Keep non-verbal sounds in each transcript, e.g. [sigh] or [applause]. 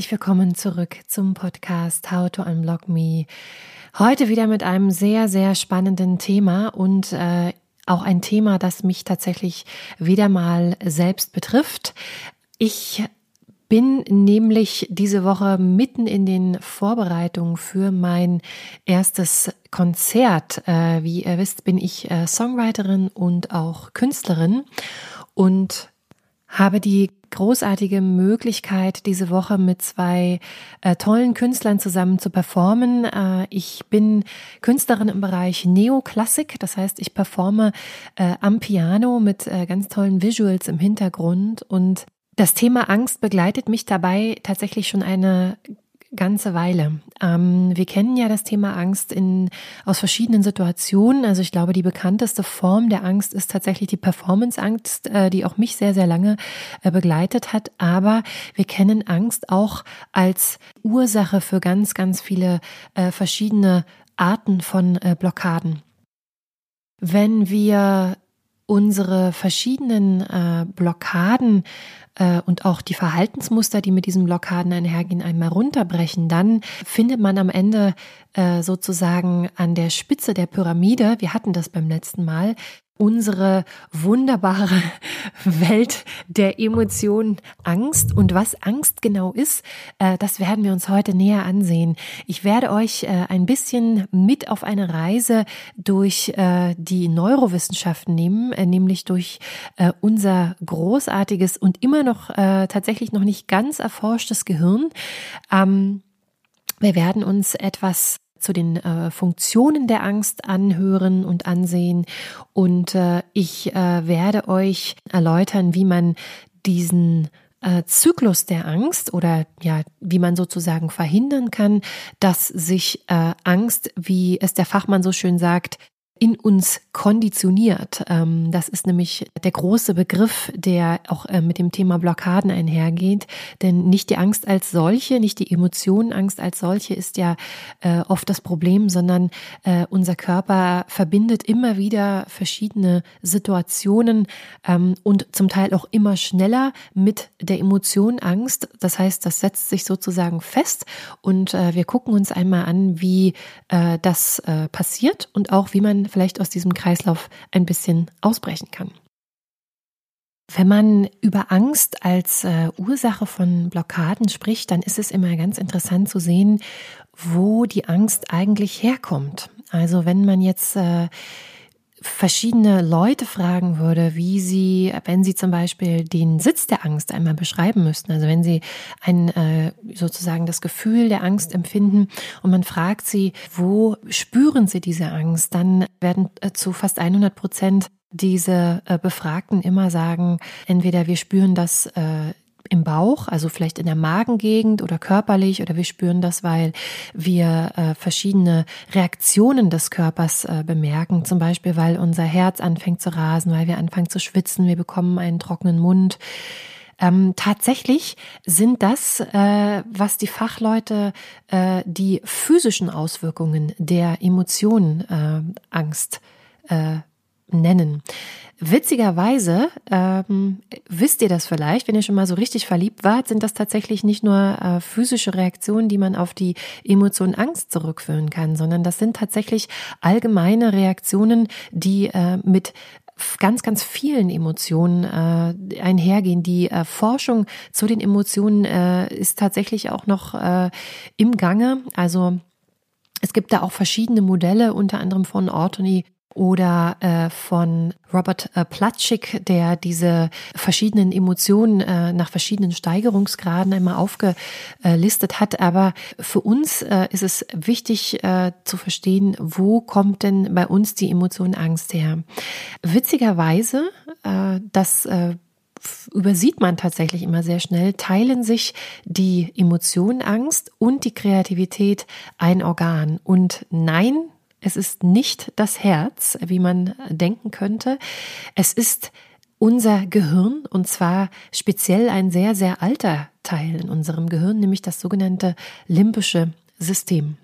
Herzlich willkommen zurück zum Podcast How to Unblock Me. Heute wieder mit einem sehr, sehr spannenden Thema und äh, auch ein Thema, das mich tatsächlich wieder mal selbst betrifft. Ich bin nämlich diese Woche mitten in den Vorbereitungen für mein erstes Konzert. Äh, wie ihr wisst, bin ich äh, Songwriterin und auch Künstlerin und habe die großartige Möglichkeit, diese Woche mit zwei äh, tollen Künstlern zusammen zu performen. Äh, ich bin Künstlerin im Bereich Neoklassik, das heißt, ich performe äh, am Piano mit äh, ganz tollen Visuals im Hintergrund und das Thema Angst begleitet mich dabei tatsächlich schon eine ganze Weile. Ähm, wir kennen ja das Thema Angst in, aus verschiedenen Situationen. Also ich glaube, die bekannteste Form der Angst ist tatsächlich die Performance-Angst, äh, die auch mich sehr, sehr lange äh, begleitet hat. Aber wir kennen Angst auch als Ursache für ganz, ganz viele äh, verschiedene Arten von äh, Blockaden. Wenn wir unsere verschiedenen äh, Blockaden äh, und auch die Verhaltensmuster, die mit diesen Blockaden einhergehen, einmal runterbrechen, dann findet man am Ende äh, sozusagen an der Spitze der Pyramide, wir hatten das beim letzten Mal, unsere wunderbare Welt der Emotionen Angst. Und was Angst genau ist, äh, das werden wir uns heute näher ansehen. Ich werde euch äh, ein bisschen mit auf eine Reise durch äh, die Neurowissenschaften nehmen, nämlich durch unser großartiges und immer noch tatsächlich noch nicht ganz erforschtes Gehirn. Ähm, wir werden uns etwas zu den äh, Funktionen der Angst anhören und ansehen. Und äh, ich äh, werde euch erläutern, wie man diesen äh, Zyklus der Angst oder ja, wie man sozusagen verhindern kann, dass sich äh, Angst, wie es der Fachmann so schön sagt, in uns konditioniert. Ähm, das ist nämlich der große Begriff, der auch äh, mit dem Thema Blockaden einhergeht. Denn nicht die Angst als solche, nicht die Emotion Angst als solche ist ja äh, oft das Problem, sondern äh, unser Körper verbindet immer wieder verschiedene Situationen ähm, und zum Teil auch immer schneller mit der Emotion Angst. Das heißt, das setzt sich sozusagen fest und wir gucken uns einmal an, wie das passiert und auch wie man vielleicht aus diesem Kreislauf ein bisschen ausbrechen kann. Wenn man über Angst als äh, Ursache von Blockaden spricht, dann ist es immer ganz interessant zu sehen, wo die Angst eigentlich herkommt. Also wenn man jetzt äh, verschiedene Leute fragen würde, wie sie, wenn sie zum Beispiel den Sitz der Angst einmal beschreiben müssten, also wenn sie ein äh, sozusagen das Gefühl der Angst empfinden und man fragt sie, wo spüren sie diese Angst, dann werden äh, zu fast 100 Prozent diese äh, Befragten immer sagen, entweder wir spüren das im Bauch, also vielleicht in der Magengegend oder körperlich oder wir spüren das, weil wir äh, verschiedene Reaktionen des Körpers äh, bemerken, zum Beispiel weil unser Herz anfängt zu rasen, weil wir anfangen zu schwitzen, wir bekommen einen trockenen Mund. Ähm, tatsächlich sind das, äh, was die Fachleute äh, die physischen Auswirkungen der Emotionen äh, Angst äh, nennen. Witzigerweise, ähm, wisst ihr das vielleicht, wenn ihr schon mal so richtig verliebt wart, sind das tatsächlich nicht nur äh, physische Reaktionen, die man auf die Emotion Angst zurückführen kann, sondern das sind tatsächlich allgemeine Reaktionen, die äh, mit ganz, ganz vielen Emotionen äh, einhergehen. Die äh, Forschung zu den Emotionen äh, ist tatsächlich auch noch äh, im Gange. Also es gibt da auch verschiedene Modelle, unter anderem von Ortony oder äh, von Robert äh, Platschik, der diese verschiedenen Emotionen äh, nach verschiedenen Steigerungsgraden einmal aufgelistet hat. Aber für uns äh, ist es wichtig äh, zu verstehen, wo kommt denn bei uns die Emotion Angst her? Witzigerweise, äh, das äh, übersieht man tatsächlich immer sehr schnell, teilen sich die Emotion Angst und die Kreativität ein Organ. Und nein, es ist nicht das Herz, wie man denken könnte. Es ist unser Gehirn und zwar speziell ein sehr, sehr alter Teil in unserem Gehirn, nämlich das sogenannte limbische System.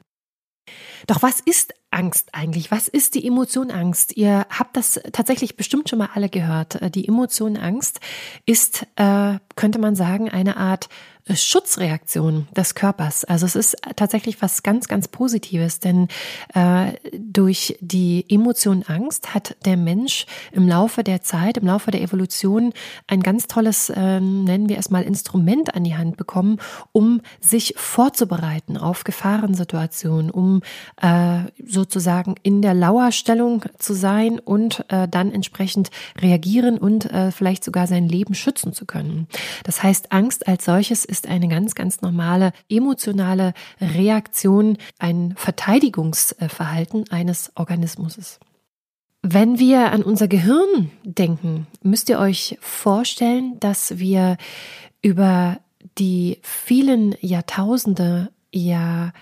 Doch was ist Angst eigentlich? Was ist die Emotion Angst? Ihr habt das tatsächlich bestimmt schon mal alle gehört. Die Emotion Angst ist, äh, könnte man sagen, eine Art Schutzreaktion des Körpers. Also es ist tatsächlich was ganz, ganz Positives, denn äh, durch die Emotion Angst hat der Mensch im Laufe der Zeit, im Laufe der Evolution ein ganz tolles, äh, nennen wir es mal, Instrument an die Hand bekommen, um sich vorzubereiten auf Gefahrensituationen, um äh, sozusagen in der Lauerstellung zu sein und äh, dann entsprechend reagieren und äh, vielleicht sogar sein Leben schützen zu können. Das heißt, Angst als solches ist ist eine ganz, ganz normale emotionale Reaktion, ein Verteidigungsverhalten eines Organismus. Wenn wir an unser Gehirn denken, müsst ihr euch vorstellen, dass wir über die vielen Jahrtausende ja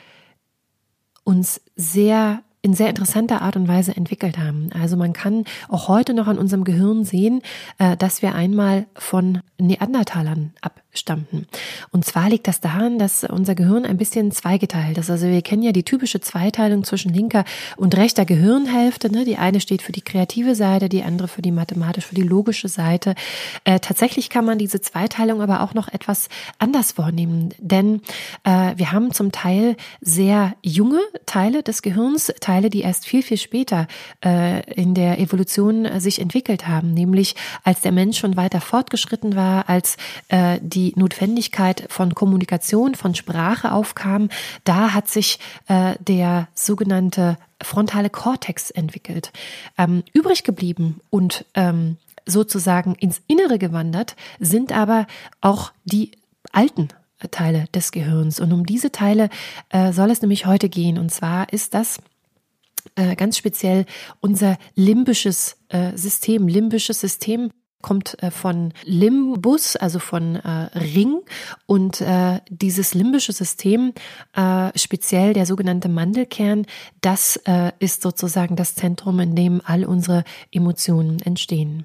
uns sehr in sehr interessanter Art und Weise entwickelt haben. Also man kann auch heute noch an unserem Gehirn sehen, äh, dass wir einmal von Neandertalern abstammten. Und zwar liegt das daran, dass unser Gehirn ein bisschen zweigeteilt ist. Also wir kennen ja die typische Zweiteilung zwischen linker und rechter Gehirnhälfte. Ne? Die eine steht für die kreative Seite, die andere für die mathematisch, für die logische Seite. Äh, tatsächlich kann man diese Zweiteilung aber auch noch etwas anders vornehmen, denn äh, wir haben zum Teil sehr junge Teile des Gehirns, Teile die erst viel, viel später äh, in der Evolution sich entwickelt haben, nämlich als der Mensch schon weiter fortgeschritten war, als äh, die Notwendigkeit von Kommunikation, von Sprache aufkam, da hat sich äh, der sogenannte frontale Kortex entwickelt. Ähm, übrig geblieben und ähm, sozusagen ins Innere gewandert sind aber auch die alten Teile des Gehirns. Und um diese Teile äh, soll es nämlich heute gehen. Und zwar ist das äh, ganz speziell unser limbisches äh, System. Limbisches System kommt äh, von Limbus, also von äh, Ring. Und äh, dieses limbische System, äh, speziell der sogenannte Mandelkern, das äh, ist sozusagen das Zentrum, in dem all unsere Emotionen entstehen.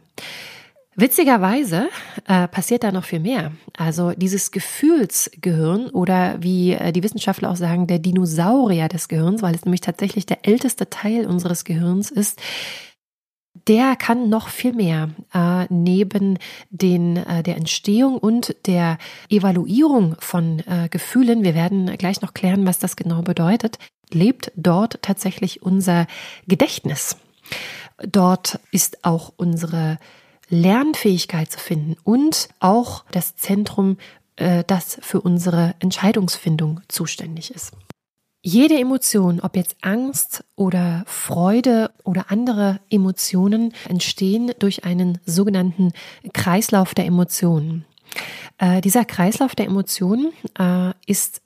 Witzigerweise äh, passiert da noch viel mehr. Also dieses Gefühlsgehirn oder wie äh, die Wissenschaftler auch sagen, der Dinosaurier des Gehirns, weil es nämlich tatsächlich der älteste Teil unseres Gehirns ist, der kann noch viel mehr. Äh, neben den, äh, der Entstehung und der Evaluierung von äh, Gefühlen, wir werden gleich noch klären, was das genau bedeutet, lebt dort tatsächlich unser Gedächtnis. Dort ist auch unsere Lernfähigkeit zu finden und auch das Zentrum, äh, das für unsere Entscheidungsfindung zuständig ist. Jede Emotion, ob jetzt Angst oder Freude oder andere Emotionen, entstehen durch einen sogenannten Kreislauf der Emotionen. Äh, dieser Kreislauf der Emotionen äh, ist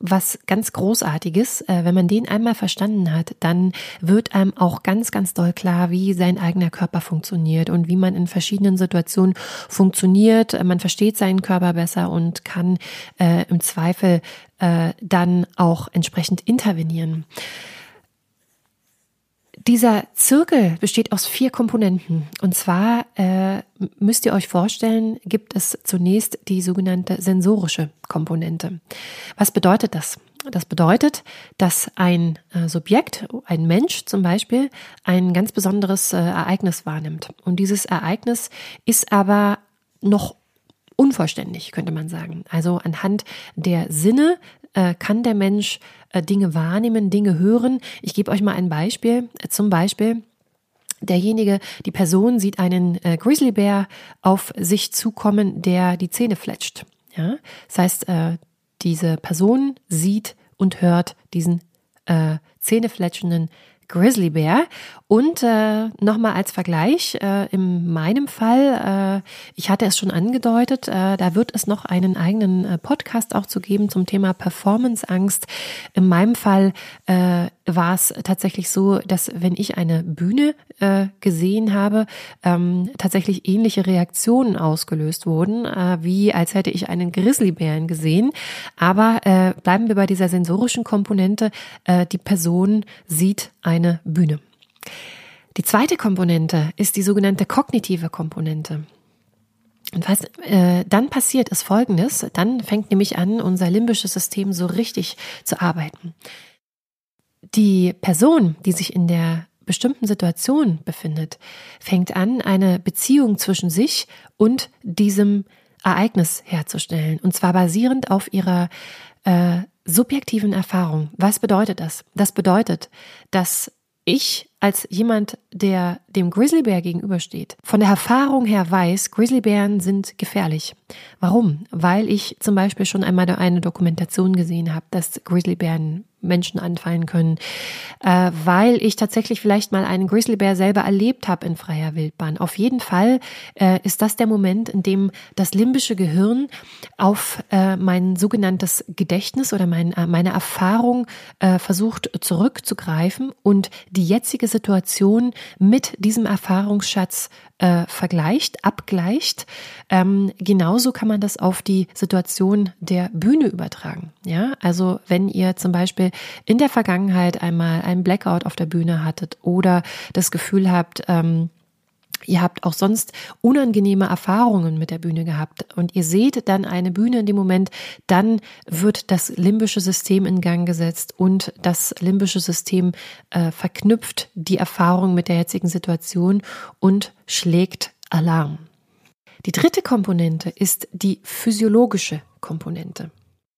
was ganz Großartiges. Äh, wenn man den einmal verstanden hat, dann wird einem auch ganz, ganz doll klar, wie sein eigener Körper funktioniert und wie man in verschiedenen Situationen funktioniert. Man versteht seinen Körper besser und kann äh, im Zweifel äh, dann auch entsprechend intervenieren. Dieser Zirkel besteht aus vier Komponenten. Und zwar äh, müsst ihr euch vorstellen, gibt es zunächst die sogenannte sensorische Komponente. Was bedeutet das? Das bedeutet, dass ein äh, Subjekt, ein Mensch zum Beispiel, ein ganz besonderes äh, Ereignis wahrnimmt. Und dieses Ereignis ist aber noch unvollständig, könnte man sagen. Also anhand der Sinne äh, kann der Mensch äh, Dinge wahrnehmen, Dinge hören. Ich gebe euch mal ein Beispiel. Zum Beispiel derjenige, die Person sieht einen äh, Grizzlybär auf sich zukommen, der die Zähne fletscht. Ja? Das heißt, äh, diese Person sieht und hört diesen äh, zähnefletschenden Grizzlybär. Und äh, nochmal als Vergleich, äh, in meinem Fall, äh, ich hatte es schon angedeutet, äh, da wird es noch einen eigenen äh, Podcast auch zu geben zum Thema Performanceangst. In meinem Fall äh, war es tatsächlich so, dass wenn ich eine Bühne äh, gesehen habe, ähm, tatsächlich ähnliche Reaktionen ausgelöst wurden, äh, wie als hätte ich einen Grizzlybären gesehen. Aber äh, bleiben wir bei dieser sensorischen Komponente. Äh, die Person sieht eine Bühne. Die zweite Komponente ist die sogenannte kognitive Komponente. Und was äh, dann passiert, ist Folgendes. Dann fängt nämlich an, unser limbisches System so richtig zu arbeiten. Die Person, die sich in der bestimmten Situation befindet, fängt an, eine Beziehung zwischen sich und diesem Ereignis herzustellen. Und zwar basierend auf ihrer äh, subjektiven Erfahrung. Was bedeutet das? Das bedeutet, dass ich als jemand, der dem Grizzlybär gegenübersteht, von der Erfahrung her weiß, Grizzlybären sind gefährlich. Warum? Weil ich zum Beispiel schon einmal eine Dokumentation gesehen habe, dass Grizzlybären Menschen anfallen können, äh, weil ich tatsächlich vielleicht mal einen Grizzlybär selber erlebt habe in freier Wildbahn. Auf jeden Fall äh, ist das der Moment, in dem das limbische Gehirn auf äh, mein sogenanntes Gedächtnis oder mein, äh, meine Erfahrung äh, versucht zurückzugreifen und die jetzige Situation mit diesem Erfahrungsschatz äh, vergleicht, abgleicht. Ähm, genauso kann man das auf die Situation der Bühne übertragen. Ja, also wenn ihr zum Beispiel in der Vergangenheit einmal einen Blackout auf der Bühne hattet oder das Gefühl habt, ähm, Ihr habt auch sonst unangenehme Erfahrungen mit der Bühne gehabt und ihr seht dann eine Bühne in dem Moment, dann wird das limbische System in Gang gesetzt und das limbische System äh, verknüpft die Erfahrung mit der jetzigen Situation und schlägt Alarm. Die dritte Komponente ist die physiologische Komponente.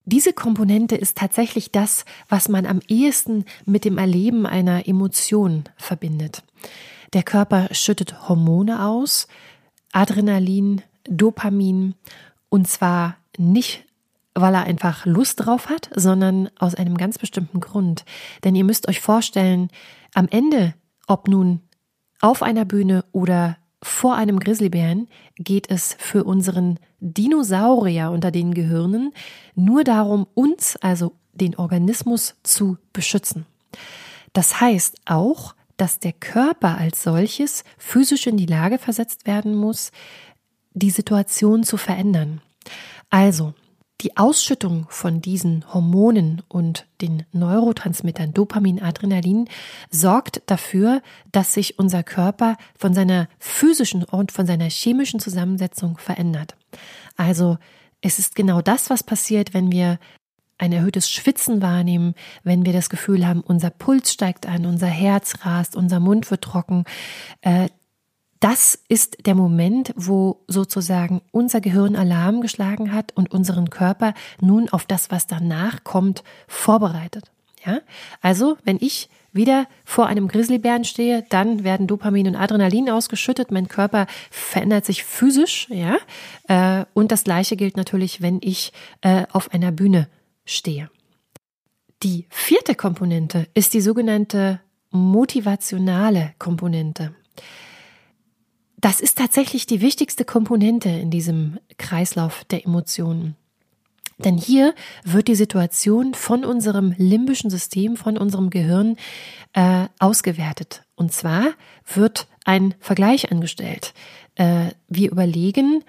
Diese Komponente ist tatsächlich das, was man am ehesten mit dem Erleben einer Emotion verbindet. Der Körper schüttet Hormone aus, Adrenalin, Dopamin, und zwar nicht, weil er einfach Lust drauf hat, sondern aus einem ganz bestimmten Grund. Denn ihr müsst euch vorstellen, am Ende, ob nun auf einer Bühne oder vor einem Grizzlybären geht es für unseren Dinosaurier unter den Gehirnen nur darum, uns, also den Organismus, zu beschützen. Das heißt auch, dass der Körper als solches physisch in die Lage versetzt werden muss, die Situation zu verändern. Also, die Ausschüttung von diesen Hormonen und den Neurotransmittern Dopamin, Adrenalin sorgt dafür, dass sich unser Körper von seiner physischen und von seiner chemischen Zusammensetzung verändert. Also es ist genau das, was passiert, wenn wir ein erhöhtes Schwitzen wahrnehmen, wenn wir das Gefühl haben, unser Puls steigt an, unser Herz rast, unser Mund wird trocken. Äh, das ist der Moment, wo sozusagen unser Gehirn Alarm geschlagen hat und unseren Körper nun auf das, was danach kommt, vorbereitet. Ja, also wenn ich wieder vor einem Grizzlybären stehe, dann werden Dopamin und Adrenalin ausgeschüttet, mein Körper verändert sich physisch, ja, äh, und das Gleiche gilt natürlich, wenn ich äh, auf einer Bühne stehe. Die vierte Komponente ist die sogenannte motivationale Komponente. Das ist tatsächlich die wichtigste Komponente in diesem Kreislauf der Emotionen. Denn hier wird die Situation von unserem limbischen System, von unserem Gehirn äh, ausgewertet. Und zwar wird ein Vergleich angestellt. Äh, wir überlegen,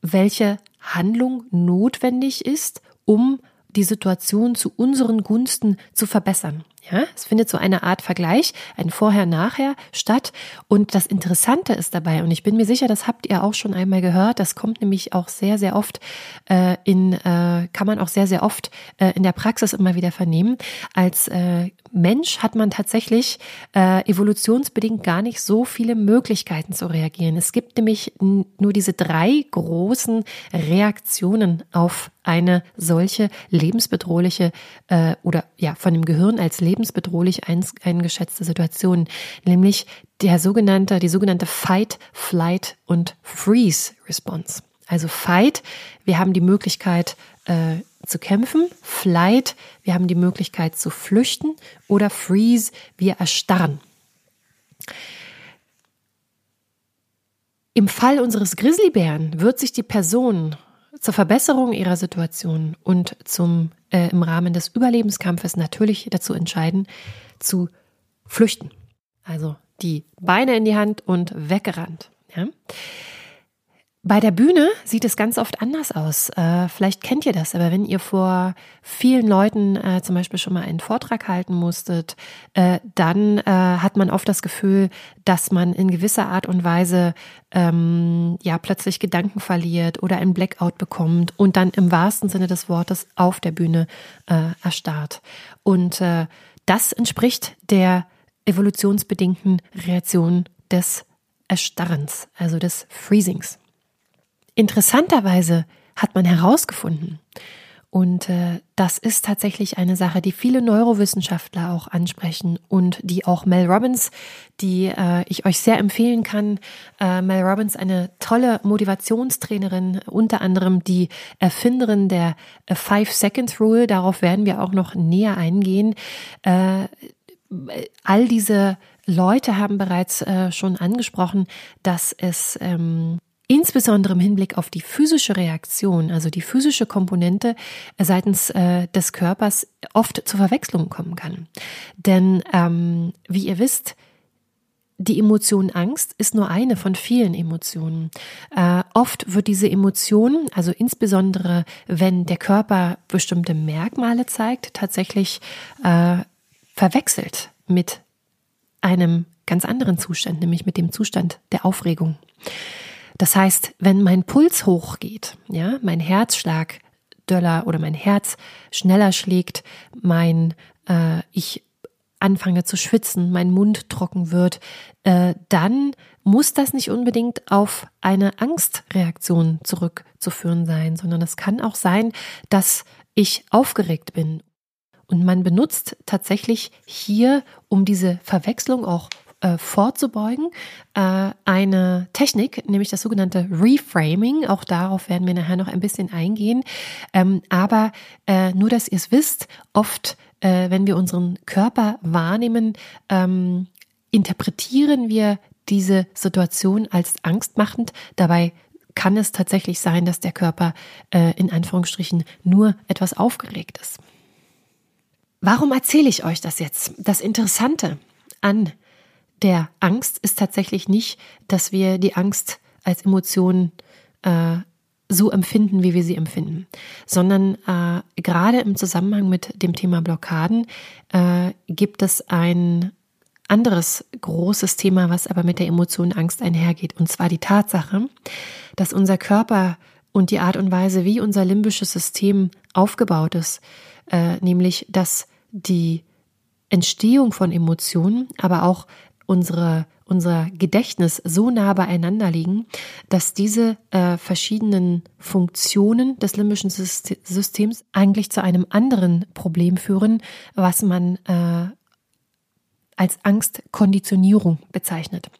welche Handlung notwendig ist, um die Situation zu unseren Gunsten zu verbessern. Ja, es findet so eine Art Vergleich, ein Vorher-Nachher statt. Und das Interessante ist dabei, und ich bin mir sicher, das habt ihr auch schon einmal gehört, das kommt nämlich auch sehr, sehr oft äh, in, äh, kann man auch sehr, sehr oft äh, in der Praxis immer wieder vernehmen. Als äh, Mensch hat man tatsächlich äh, evolutionsbedingt gar nicht so viele Möglichkeiten zu reagieren. Es gibt nämlich nur diese drei großen Reaktionen auf eine solche lebensbedrohliche äh, oder ja von dem Gehirn als lebensbedrohlich eingeschätzte Situation, nämlich der sogenannte, die sogenannte Fight, Flight und Freeze Response. Also Fight, wir haben die Möglichkeit, äh, zu kämpfen. Flight, wir haben die Möglichkeit zu flüchten. Oder Freeze, wir erstarren. Im Fall unseres Grizzlybären wird sich die Person zur Verbesserung ihrer Situation und zum äh, im Rahmen des Überlebenskampfes natürlich dazu entscheiden, zu flüchten. Also die Beine in die Hand und weggerannt. Ja? Bei der Bühne sieht es ganz oft anders aus. Äh, vielleicht kennt ihr das, aber wenn ihr vor vielen Leuten äh, zum Beispiel schon mal einen Vortrag halten musstet, äh, dann hat man oft das Gefühl, dass man in gewisser Art und Weise ähm, ja plötzlich Gedanken verliert oder ein Blackout bekommt und dann im wahrsten Sinne des Wortes auf der Bühne erstarrt. Und das entspricht der evolutionsbedingten Reaktion des Erstarrens, also des Freezings. Interessanterweise hat man herausgefunden, und äh, das ist tatsächlich eine Sache, die viele Neurowissenschaftler auch ansprechen und die auch Mel Robbins, die äh, ich euch sehr empfehlen kann. Äh, Mel Robbins, eine tolle Motivationstrainerin, unter anderem die Erfinderin der äh, Five Second Rule. Darauf werden wir auch noch näher eingehen. Äh, all diese Leute haben bereits äh, schon angesprochen, dass es ähm, insbesondere im Hinblick auf die physische Reaktion, also die physische Komponente äh, seitens äh, des Körpers oft zur Verwechslung kommen kann. Denn ähm, wie ihr wisst, die Emotion Angst ist nur eine von vielen Emotionen. Äh, oft wird diese Emotion, also insbesondere wenn der Körper bestimmte Merkmale zeigt, tatsächlich äh, verwechselt mit einem ganz anderen Zustand, nämlich mit dem Zustand der Aufregung. Das heißt, wenn mein Puls hochgeht, ja, mein Herzschlag döller oder mein Herz schneller schlägt, mein äh, ich anfange zu schwitzen, mein Mund trocken wird, äh, dann muss das nicht unbedingt auf eine Angstreaktion zurückzuführen sein, sondern es kann auch sein, dass ich aufgeregt bin. Und man benutzt tatsächlich hier, um diese Verwechslung auch äh, vorzubeugen, äh, eine Technik, nämlich das sogenannte Reframing. Auch darauf werden wir nachher noch ein bisschen eingehen. Ähm, aber äh, nur, dass ihr es wisst, oft, äh, wenn wir unseren Körper wahrnehmen, ähm, interpretieren wir diese Situation als angstmachend. Dabei kann es tatsächlich sein, dass der Körper äh, in Anführungsstrichen nur etwas aufgeregt ist. Warum erzähle ich euch das jetzt? Das Interessante an der Angst ist tatsächlich nicht, dass wir die Angst als Emotion äh, so empfinden, wie wir sie empfinden, sondern äh, gerade im Zusammenhang mit dem Thema Blockaden äh, gibt es ein anderes großes Thema, was aber mit der Emotion Angst einhergeht, und zwar die Tatsache, dass unser Körper und die Art und Weise, wie unser limbisches System aufgebaut ist, äh, nämlich dass die Entstehung von Emotionen, aber auch unsere, unser Gedächtnis so nah beieinander liegen, dass diese äh, verschiedenen Funktionen des limbischen Systems eigentlich zu einem anderen Problem führen, was man äh, als Angstkonditionierung bezeichnet.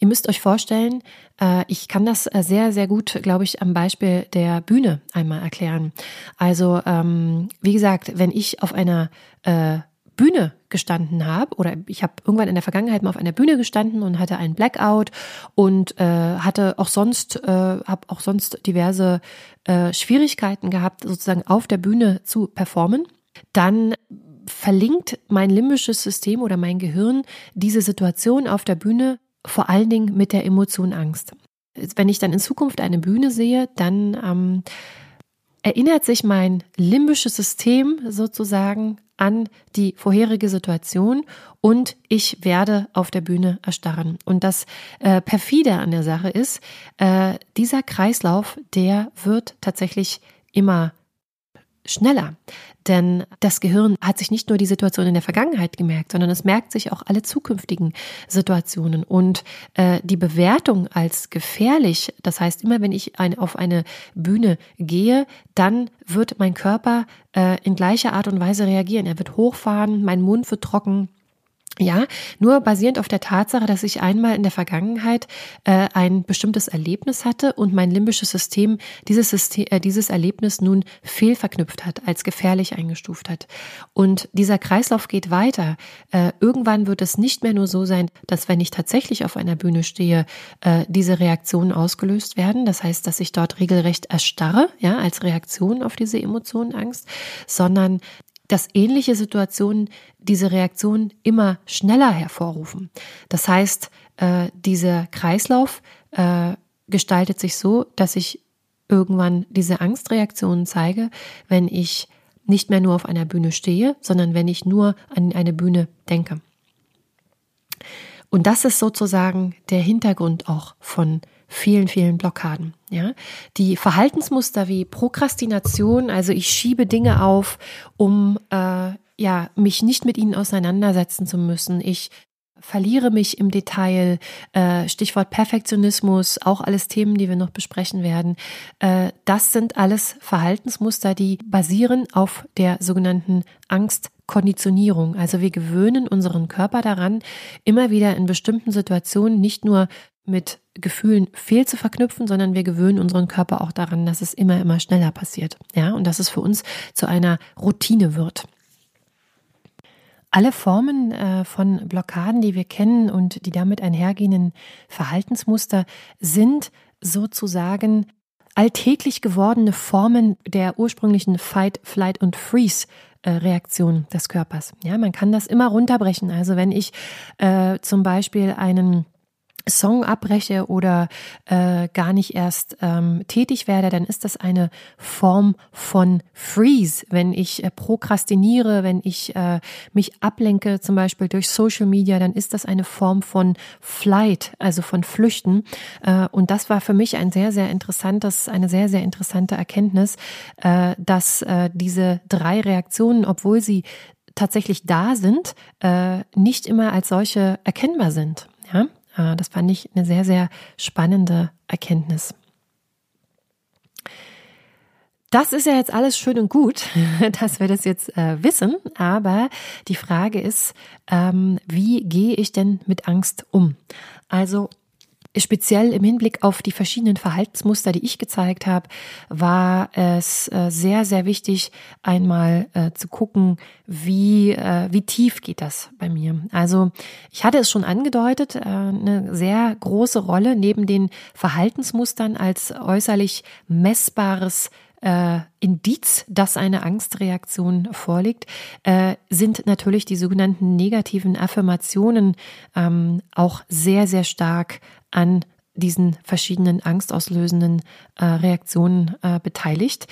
Ihr müsst euch vorstellen, äh, ich kann das äh, sehr, sehr gut, glaube ich, am Beispiel der Bühne einmal erklären. Also, ähm, wie gesagt, wenn ich auf einer äh, Bühne gestanden habe oder ich habe irgendwann in der Vergangenheit mal auf einer Bühne gestanden und hatte einen Blackout und äh, hatte auch sonst äh, habe auch sonst diverse äh, Schwierigkeiten gehabt sozusagen auf der Bühne zu performen, dann verlinkt mein limbisches System oder mein Gehirn diese Situation auf der Bühne vor allen Dingen mit der Emotion Angst. Wenn ich dann in Zukunft eine Bühne sehe, dann ähm, erinnert sich mein limbisches System sozusagen an die vorherige Situation und ich werde auf der Bühne erstarren. Und das äh, perfide an der Sache ist, äh, dieser Kreislauf, der wird tatsächlich immer schneller. Denn das Gehirn hat sich nicht nur die Situation in der Vergangenheit gemerkt, sondern es merkt sich auch alle zukünftigen Situationen. Und äh, die Bewertung als gefährlich, das heißt, immer wenn ich ein, auf eine Bühne gehe, dann wird mein Körper äh, in gleicher Art und Weise reagieren. Er wird hochfahren, mein Mund wird trocken, Ja, nur basierend auf der Tatsache, dass ich einmal in der Vergangenheit äh, ein bestimmtes Erlebnis hatte und mein limbisches System dieses, System, äh, dieses Erlebnis nun fehlverknüpft hat, als gefährlich eingestuft hat. Und dieser Kreislauf geht weiter. Äh, irgendwann wird es nicht mehr nur so sein, dass wenn ich tatsächlich auf einer Bühne stehe, äh, diese Reaktionen ausgelöst werden. Das heißt, dass ich dort regelrecht erstarre, ja, als Reaktion auf diese Emotionen Angst, sondern dass ähnliche Situationen diese Reaktion immer schneller hervorrufen. Das heißt, äh, dieser Kreislauf äh, gestaltet sich so, dass ich irgendwann diese Angstreaktionen zeige, wenn ich nicht mehr nur auf einer Bühne stehe, sondern wenn ich nur an eine Bühne denke. Und das ist sozusagen der Hintergrund auch von vielen, vielen Blockaden. Ja, die Verhaltensmuster wie Prokrastination, also ich schiebe Dinge auf, um äh, ja mich nicht mit ihnen auseinandersetzen zu müssen. Ich verliere mich im Detail, äh, Stichwort Perfektionismus, auch alles Themen, die wir noch besprechen werden. Äh, das sind alles Verhaltensmuster, die basieren auf der sogenannten Angstkonditionierung. Also wir gewöhnen unseren Körper daran, immer wieder in bestimmten Situationen nicht nur mit Gefühlen fehl zu verknüpfen, sondern wir gewöhnen unseren Körper auch daran, dass es immer, immer schneller passiert. Ja, und dass es für uns zu einer Routine wird. Alle Formen äh, von Blockaden, die wir kennen und die damit einhergehenden Verhaltensmuster sind sozusagen alltäglich gewordene Formen der ursprünglichen Fight, Flight und Freeze äh, Reaktion des Körpers. Ja, man kann das immer runterbrechen. Also wenn ich äh, zum Beispiel einen Song abbreche oder äh, gar nicht erst ähm, tätig werde, dann ist das eine Form von Freeze. Wenn ich äh, prokrastiniere, wenn ich äh, mich ablenke, zum Beispiel durch Social Media, dann ist das eine Form von Flight, also von Flüchten. Äh, und das war für mich ein sehr, sehr interessantes, eine sehr, sehr interessante Erkenntnis, äh, dass äh, diese drei Reaktionen, obwohl sie tatsächlich da sind, äh, nicht immer als solche erkennbar sind. Ja, das fand ich eine sehr, sehr spannende Erkenntnis. Das ist ja jetzt alles schön und gut, [laughs] dass wir das jetzt äh, wissen, aber die Frage ist, ähm, wie gehe ich denn mit Angst um? Also speziell im Hinblick auf die verschiedenen Verhaltensmuster, die ich gezeigt habe, war es äh, sehr, sehr wichtig, einmal äh, zu gucken, wie, äh, wie tief geht das bei mir. Also ich hatte es schon angedeutet, eine sehr große Rolle neben den Verhaltensmustern als äußerlich messbares Indiz, dass eine Angstreaktion vorliegt, sind natürlich die sogenannten negativen Affirmationen ähm, auch sehr, sehr stark an diesen verschiedenen angstauslösenden äh, Reaktionen äh, beteiligt.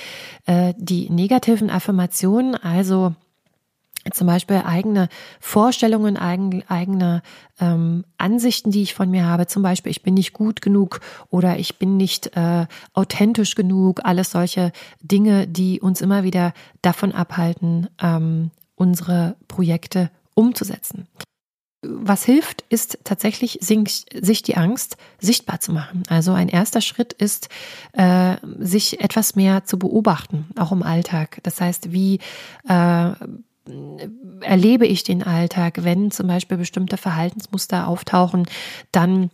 Äh, die negativen Affirmationen, also zum Beispiel eigene Vorstellungen, eigen, eigene ähm, Ansichten, die ich von mir habe. Zum Beispiel, ich bin nicht gut genug oder ich bin nicht äh, authentisch genug. Alles solche Dinge, die uns immer wieder davon abhalten, ähm, unsere Projekte umzusetzen was hilft, ist tatsächlich, sich die Angst sichtbar zu machen. Also ein erster Schritt ist, äh, sich etwas mehr zu beobachten, auch im Alltag. Das heißt, wie äh, erlebe ich den Alltag, wenn zum Beispiel bestimmte Verhaltensmuster auftauchen, dann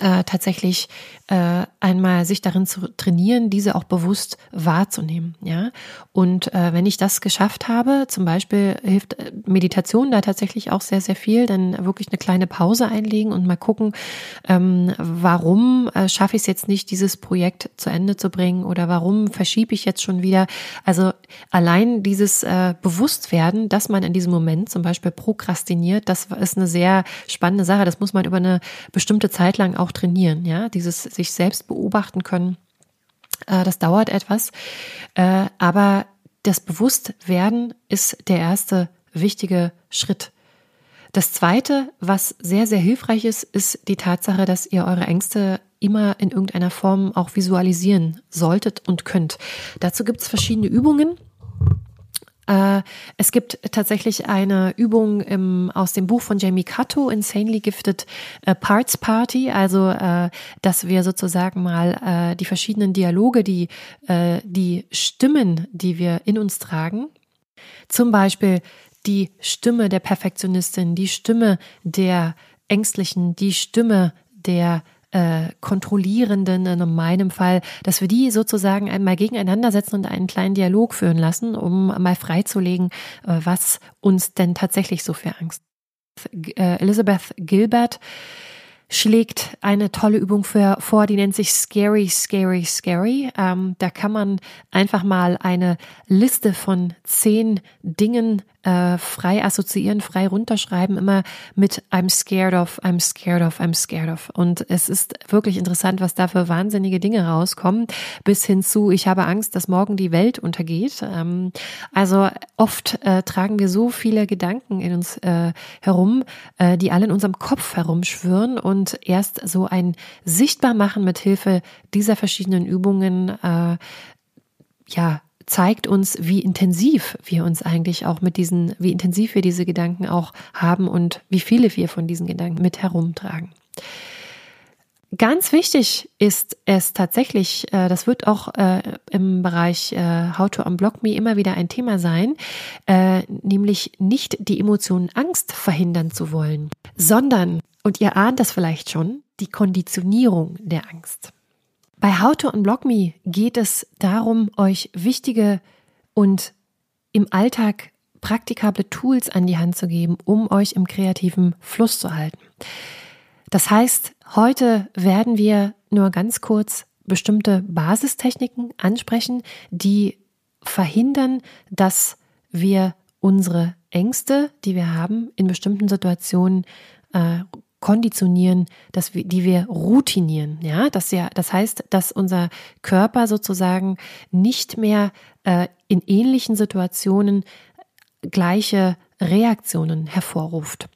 äh, tatsächlich äh, einmal sich darin zu trainieren, diese auch bewusst wahrzunehmen. Ja, und äh, wenn ich das geschafft habe, zum Beispiel hilft äh, Meditation da tatsächlich auch sehr sehr viel. Dann wirklich eine kleine Pause einlegen und mal gucken, ähm, warum äh, schaffe ich es jetzt nicht, dieses Projekt zu Ende zu bringen oder warum verschiebe ich jetzt schon wieder. Also allein dieses äh, Bewusstwerden, dass man in diesem Moment zum Beispiel prokrastiniert, das ist eine sehr spannende Sache. Das muss man über eine bestimmte Zeit lang auch trainieren. Ja, dieses sich selbst beobachten können. Äh, das dauert etwas, äh, aber das Bewusstwerden ist der erste wichtige Schritt. Das zweite, was sehr, sehr hilfreich ist, ist die Tatsache, dass ihr eure Ängste immer in irgendeiner Form auch visualisieren solltet und könnt. Dazu gibt es verschiedene Übungen. Äh, es gibt tatsächlich eine Übung im, aus dem Buch von Jamie Cato, Insanely Gifted äh, Parts Party, also äh, dass wir sozusagen mal die verschiedenen Dialoge, die, die Stimmen, die wir in uns tragen, zum Beispiel die Stimme der Perfektionistin, die Stimme der Ängstlichen, die Stimme der äh, Kontrollierenden in meinem Fall, dass wir die sozusagen einmal gegeneinander setzen und einen kleinen Dialog führen lassen, um mal freizulegen, äh, was uns denn tatsächlich so für Angst. Äh, Elizabeth Gilbert schlägt eine tolle Übung für, vor, die nennt sich Scary, Scary, Scary. Ähm, da kann man einfach mal eine Liste von zehn Dingen äh, frei assoziieren, frei runterschreiben, immer mit I'm scared of, I'm scared of, I'm scared of. Und es ist wirklich interessant, was da für wahnsinnige Dinge rauskommen, bis hin zu, ich habe Angst, dass morgen die Welt untergeht. Ähm, also oft äh, tragen wir so viele Gedanken in uns äh, herum, äh, die alle in unserem Kopf herumschwirren und erst so ein sichtbar machen mit Hilfe dieser verschiedenen Übungen, äh, ja, zeigt uns, wie intensiv wir uns eigentlich auch mit diesen, wie intensiv wir diese Gedanken auch haben und wie viele wir von diesen Gedanken mit herumtragen. Ganz wichtig ist es tatsächlich, äh, das wird auch äh, im Bereich äh, How to Unblock Me immer wieder ein Thema sein, nämlich nicht die Emotion Angst verhindern zu wollen, sondern, und ihr ahnt das vielleicht schon, die Konditionierung der Angst. Bei How to Unblock Me geht es darum, euch wichtige und im Alltag praktikable Tools an die Hand zu geben, um euch im kreativen Fluss zu halten. Das heißt, heute werden wir nur ganz kurz bestimmte Basistechniken ansprechen, die verhindern, dass wir unsere Ängste, die wir haben, in bestimmten Situationen äh, konditionieren, dass wir, die wir routinieren. Ja, das ja, das heißt, dass unser Körper sozusagen nicht mehr äh, in ähnlichen Situationen gleiche Reaktionen hervorruft.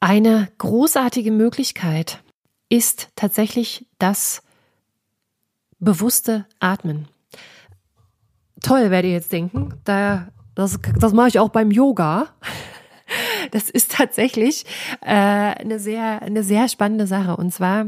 Eine großartige Möglichkeit ist tatsächlich das bewusste Atmen. Toll, werdet ihr jetzt denken. Da, das, das mache ich auch beim Yoga das ist tatsächlich äh, eine sehr, eine sehr spannende Sache. Und zwar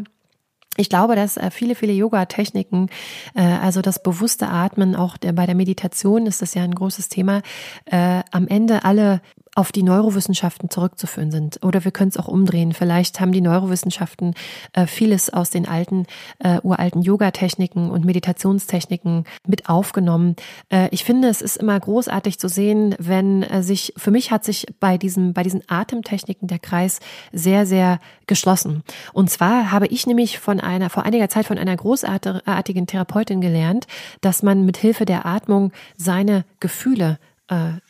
ich glaube, dass äh, viele, viele Yoga-Techniken, äh, also das bewusste Atmen, auch bei der Meditation ist das ja ein großes Thema, äh, am Ende alle auf die Neurowissenschaften zurückzuführen sind. Oder wir können es auch umdrehen. Vielleicht haben die Neurowissenschaften äh, vieles aus den alten, äh, uralten Yoga-Techniken und Meditationstechniken mit aufgenommen. Äh, ich finde, es ist immer großartig zu sehen, wenn äh, sich, für mich hat sich bei diesem, bei diesen Atemtechniken der Kreis sehr, sehr geschlossen. Und zwar habe ich nämlich von einer, vor einiger Zeit von einer großartigen Therapeutin gelernt, dass man mit Hilfe der Atmung seine Gefühle äh,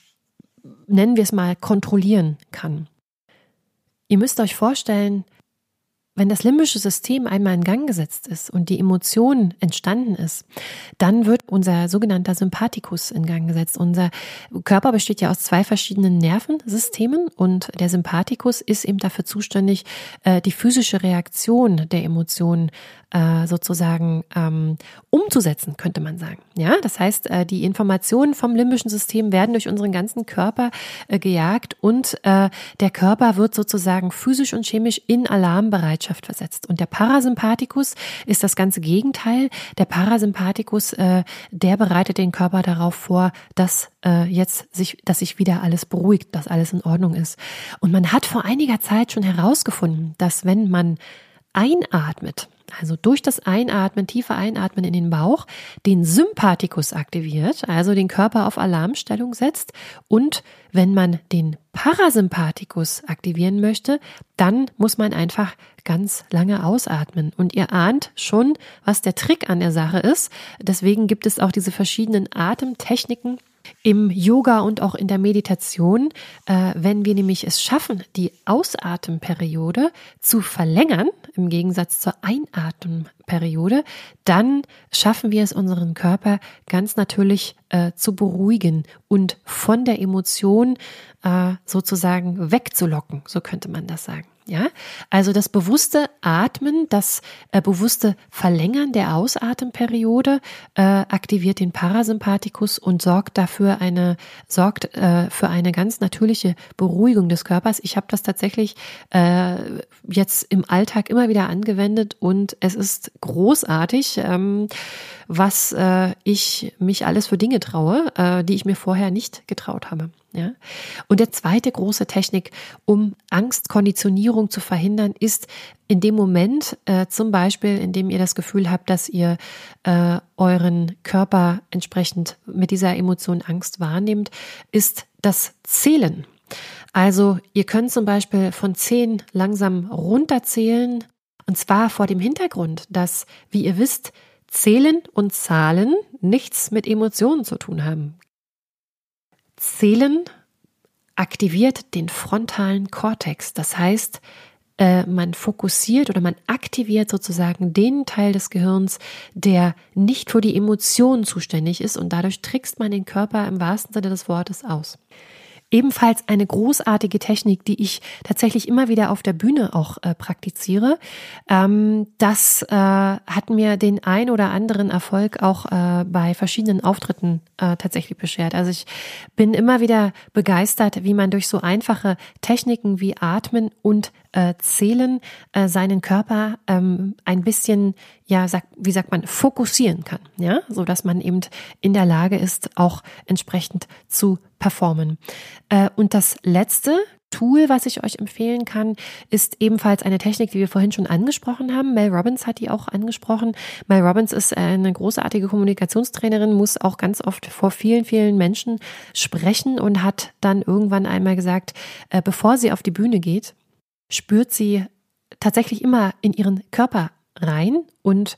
nennen wir es mal, kontrollieren kann. Ihr müsst euch vorstellen, wenn das limbische System einmal in Gang gesetzt ist und die Emotion entstanden ist, dann wird unser sogenannter Sympathikus in Gang gesetzt. Unser Körper besteht ja aus zwei verschiedenen Nervensystemen und der Sympathikus ist eben dafür zuständig, äh, die physische Reaktion der Emotionen äh, sozusagen ähm, umzusetzen, könnte man sagen. Ja, das heißt, äh, die Informationen vom limbischen System werden durch unseren ganzen Körper äh, gejagt und äh, der Körper wird sozusagen physisch und chemisch in Alarmbereitschaft versetzt. Und der Parasympathikus ist das ganze Gegenteil. Der Parasympathikus, äh, der bereitet den Körper darauf vor, dass äh, jetzt sich, dass sich wieder alles beruhigt, dass alles in Ordnung ist. Und man hat vor einiger Zeit schon herausgefunden, dass wenn man einatmet, also durch das Einatmen, tiefe Einatmen in den Bauch, den Sympathikus aktiviert, also den Körper auf Alarmstellung setzt. Und wenn man den Parasympathikus aktivieren möchte, dann muss man einfach ganz lange ausatmen. Und ihr ahnt schon, was der Trick an der Sache ist. Deswegen gibt es auch diese verschiedenen Atemtechniken, im Yoga und auch in der Meditation, äh, wenn wir nämlich es schaffen, die Ausatemperiode zu verlängern, im Gegensatz zur Einatemperiode, dann schaffen wir es unseren Körper ganz natürlich äh, zu beruhigen und von der Emotion äh, sozusagen wegzulocken, so könnte man das sagen. Ja, also das bewusste Atmen, das äh, bewusste Verlängern der Ausatemperiode äh, aktiviert den Parasympathikus und sorgt dafür eine sorgt äh, für eine ganz natürliche Beruhigung des Körpers. Ich habe das tatsächlich äh, jetzt im Alltag immer wieder angewendet und es ist großartig, ähm, was äh, ich mich alles für Dinge traue, äh, die ich mir vorher nicht getraut habe. Ja? Und der zweite große Technik, um Angstkonditionierung zu verhindern, ist in dem Moment, äh, zum Beispiel, in dem ihr das Gefühl habt, dass ihr äh, euren Körper entsprechend mit dieser Emotion Angst wahrnehmt, ist das Zählen. Also ihr könnt zum Beispiel von zehn langsam runterzählen und zwar vor dem Hintergrund, dass, wie ihr wisst, Zählen und Zahlen nichts mit Emotionen zu tun haben. Zählen aktiviert den frontalen Kortex. Das heißt, äh, man fokussiert oder man aktiviert sozusagen den Teil des Gehirns, der nicht für die Emotionen zuständig ist und dadurch trickst man den Körper im wahrsten Sinne des Wortes aus. Ebenfalls eine großartige Technik, die ich tatsächlich immer wieder auf der Bühne auch äh, praktiziere. Ähm, das äh, hat mir den ein oder anderen Erfolg auch äh, bei verschiedenen Auftritten äh, tatsächlich beschert. Also ich bin immer wieder begeistert, wie man durch so einfache Techniken wie Atmen und äh, Zählen äh, seinen Körper ähm, ein bisschen, ja, sag, wie sagt man, fokussieren kann, ja, so dass man eben in der Lage ist, auch entsprechend zu performen. Äh, und das letzte Tool, was ich euch empfehlen kann, ist ebenfalls eine Technik, die wir vorhin schon angesprochen haben. Mel Robbins hat die auch angesprochen. Mel Robbins ist eine großartige Kommunikationstrainerin, muss auch ganz oft vor vielen, vielen Menschen sprechen und hat dann irgendwann einmal gesagt, äh, bevor sie auf die Bühne geht, spürt sie tatsächlich immer in ihren Körper rein und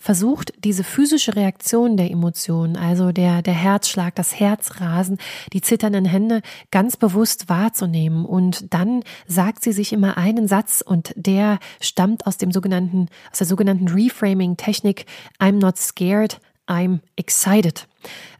versucht, diese physische Reaktion der Emotionen, also der, der Herzschlag, das Herzrasen, die zitternden Hände ganz bewusst wahrzunehmen. Und dann sagt sie sich immer einen Satz und der stammt aus dem sogenannten, aus der sogenannten Reframing-Technik I'm not scared, I'm excited.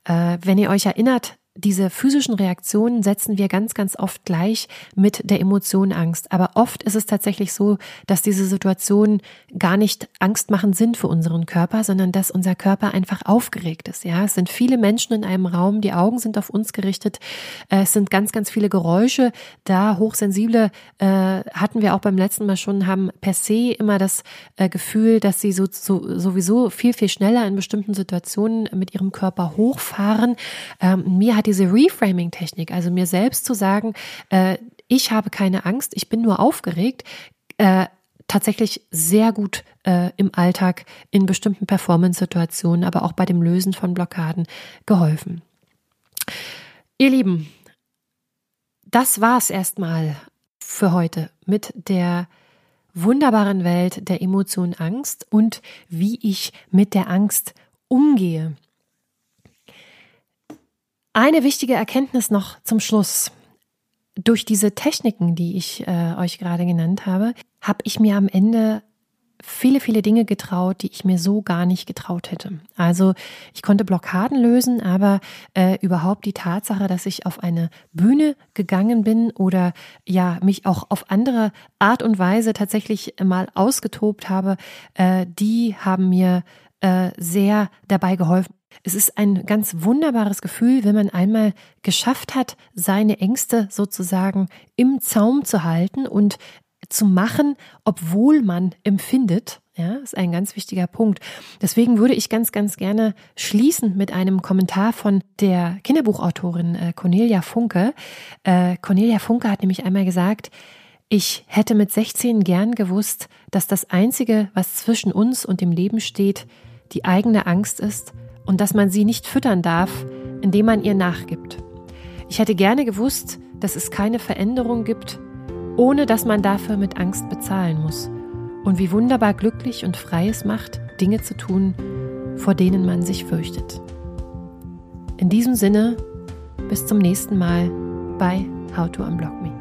Äh, wenn ihr euch erinnert, diese physischen Reaktionen setzen wir ganz, ganz oft gleich mit der Emotion Angst. Aber oft ist es tatsächlich so, dass diese Situationen gar nicht angstmachend sind für unseren Körper, sondern dass unser Körper einfach aufgeregt ist. Ja, es sind viele Menschen in einem Raum, die Augen sind auf uns gerichtet. Äh, es sind ganz, ganz viele Geräusche da. Hochsensible äh, hatten wir auch beim letzten Mal schon, haben per se immer das äh, Gefühl, dass sie so, so, sowieso viel, viel schneller in bestimmten Situationen mit ihrem Körper hochfahren. Ähm, mir hat diese Reframing-Technik, also mir selbst zu sagen, äh, ich habe keine Angst, ich bin nur aufgeregt, äh, tatsächlich sehr gut äh, im Alltag in bestimmten Performance-Situationen, aber auch bei dem Lösen von Blockaden geholfen. Ihr Lieben, das war's erstmal für heute mit der wunderbaren Welt der Emotion Angst und wie ich mit der Angst umgehe. Eine wichtige Erkenntnis noch zum Schluss. Durch diese Techniken, die ich äh, euch gerade genannt habe, habe ich mir am Ende viele, viele Dinge getraut, die ich mir so gar nicht getraut hätte. Also ich konnte Blockaden lösen, aber äh, überhaupt die Tatsache, dass ich auf eine Bühne gegangen bin oder ja mich auch auf andere Art und Weise tatsächlich mal ausgetobt habe, äh, die haben mir äh, sehr dabei geholfen. Es ist ein ganz wunderbares Gefühl, wenn man einmal geschafft hat, seine Ängste sozusagen im Zaum zu halten und zu machen, obwohl man empfindet. Ja, ist ein ganz wichtiger Punkt. Deswegen würde ich ganz, ganz gerne schließen mit einem Kommentar von der Kinderbuchautorin äh, Cornelia Funke. Äh, Cornelia Funke hat nämlich einmal gesagt, ich hätte mit 16 gern gewusst, dass das Einzige, was zwischen uns und dem Leben steht, die eigene Angst ist und dass man sie nicht füttern darf, indem man ihr nachgibt. Ich hätte gerne gewusst, dass es keine Veränderung gibt, ohne dass man dafür mit Angst bezahlen muss. Und wie wunderbar glücklich und frei es macht, Dinge zu tun, vor denen man sich fürchtet. In diesem Sinne, bis zum nächsten Mal bei How to Unblock Me.